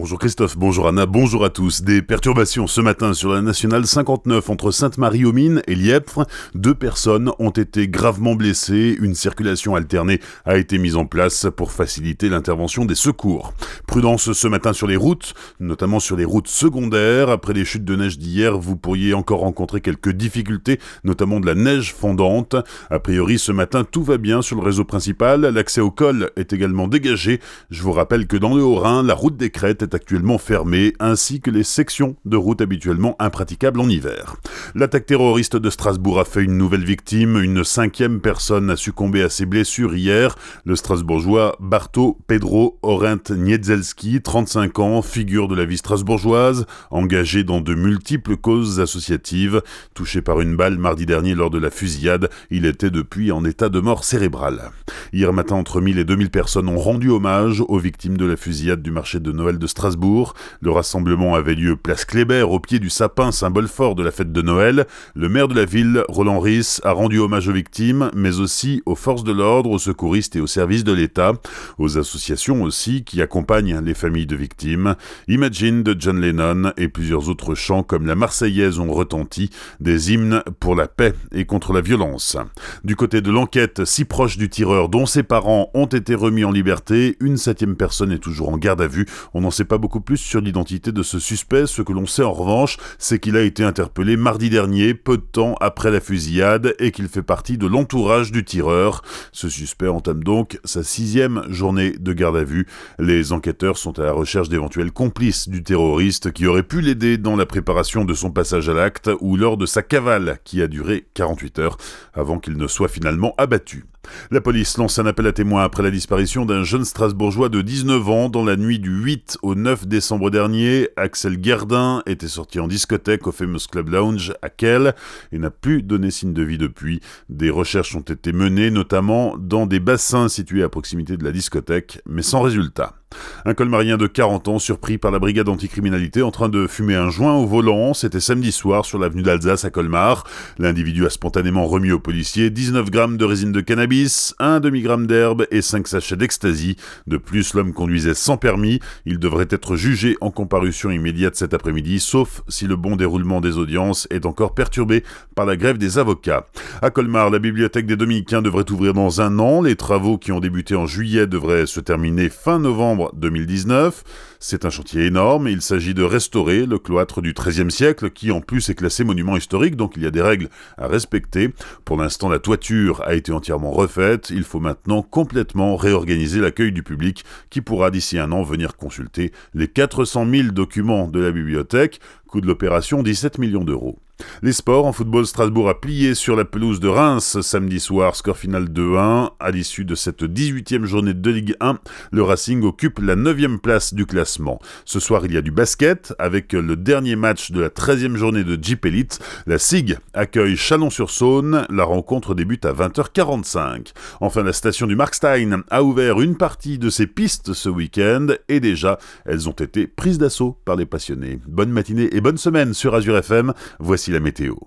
Bonjour Christophe, bonjour Anna, bonjour à tous. Des perturbations ce matin sur la nationale 59 entre Sainte-Marie-aux-Mines et Lièpvre. Deux personnes ont été gravement blessées. Une circulation alternée a été mise en place pour faciliter l'intervention des secours. Prudence ce matin sur les routes, notamment sur les routes secondaires. Après les chutes de neige d'hier, vous pourriez encore rencontrer quelques difficultés, notamment de la neige fondante. A priori, ce matin, tout va bien sur le réseau principal. L'accès au col est également dégagé. Je vous rappelle que dans le Haut-Rhin, la route des Crêtes est actuellement fermée, ainsi que les sections de route habituellement impraticables en hiver. L'attaque terroriste de Strasbourg a fait une nouvelle victime. Une cinquième personne a succombé à ses blessures hier. Le Strasbourgeois Barto Pedro Orent Niedzelski, 35 ans, figure de la vie strasbourgeoise, engagé dans de multiples causes associatives. Touché par une balle mardi dernier lors de la fusillade, il était depuis en état de mort cérébrale. Hier matin, entre 1000 et 2000 personnes ont rendu hommage aux victimes de la fusillade du marché de Noël de Strasbourg. Le rassemblement avait lieu place Kléber, au pied du sapin, symbole fort de la fête de Noël. Le maire de la ville, Roland Ries, a rendu hommage aux victimes, mais aussi aux forces de l'ordre, aux secouristes et aux services de l'État, aux associations aussi qui accompagnent les familles de victimes. Imagine de John Lennon et plusieurs autres chants comme la Marseillaise ont retenti, des hymnes pour la paix et contre la violence. Du côté de l'enquête, si proche du tireur dont ses parents ont été remis en liberté, une septième personne est toujours en garde à vue. On n'en sait pas beaucoup plus sur l'identité de ce suspect. Ce que l'on sait en revanche, c'est qu'il a été interpellé mardi dernier, peu de temps après la fusillade, et qu'il fait partie de l'entourage du tireur. Ce suspect entame donc sa sixième journée de garde à vue. Les enquêteurs sont à la recherche d'éventuels complices du terroriste qui aurait pu l'aider dans la préparation de son passage à l'acte ou lors de sa cavale qui a duré 48 heures avant qu'il ne soit finalement abattu. La police lance un appel à témoins après la disparition d'un jeune Strasbourgeois de 19 ans dans la nuit du 8 au 9 décembre dernier. Axel Gerdin était sorti en discothèque au Famous Club Lounge à Kell et n'a plus donné signe de vie depuis. Des recherches ont été menées notamment dans des bassins situés à proximité de la discothèque, mais sans résultat. Un colmarien de 40 ans surpris par la brigade anticriminalité en train de fumer un joint au volant. C'était samedi soir sur l'avenue d'Alsace à Colmar. L'individu a spontanément remis aux policiers 19 grammes de résine de cannabis, un demi-gramme d'herbe et 5 sachets d'ecstasy. De plus, l'homme conduisait sans permis. Il devrait être jugé en comparution immédiate cet après-midi, sauf si le bon déroulement des audiences est encore perturbé par la grève des avocats. À Colmar, la bibliothèque des Dominicains devrait ouvrir dans un an. Les travaux qui ont débuté en juillet devraient se terminer fin novembre 2019. C'est un chantier énorme il s'agit de restaurer le cloître du XIIIe siècle qui en plus est classé monument historique, donc il y a des règles à respecter. Pour l'instant, la toiture a été entièrement refaite. Il faut maintenant complètement réorganiser l'accueil du public qui pourra d'ici un an venir consulter les 400 000 documents de la bibliothèque. Coût de l'opération 17 millions d'euros. Les sports, en football, Strasbourg a plié sur la pelouse de Reims samedi soir, score final 2-1. À l'issue de cette 18e journée de Ligue 1, le Racing occupe la 9e place du classement. Ce soir, il y a du basket, avec le dernier match de la 13e journée de Jeep Elite. La SIG accueille Chalon-sur-Saône. La rencontre débute à 20h45. Enfin, la station du Markstein a ouvert une partie de ses pistes ce week-end, et déjà, elles ont été prises d'assaut par les passionnés. Bonne matinée et bonne semaine sur Azure FM. La météo.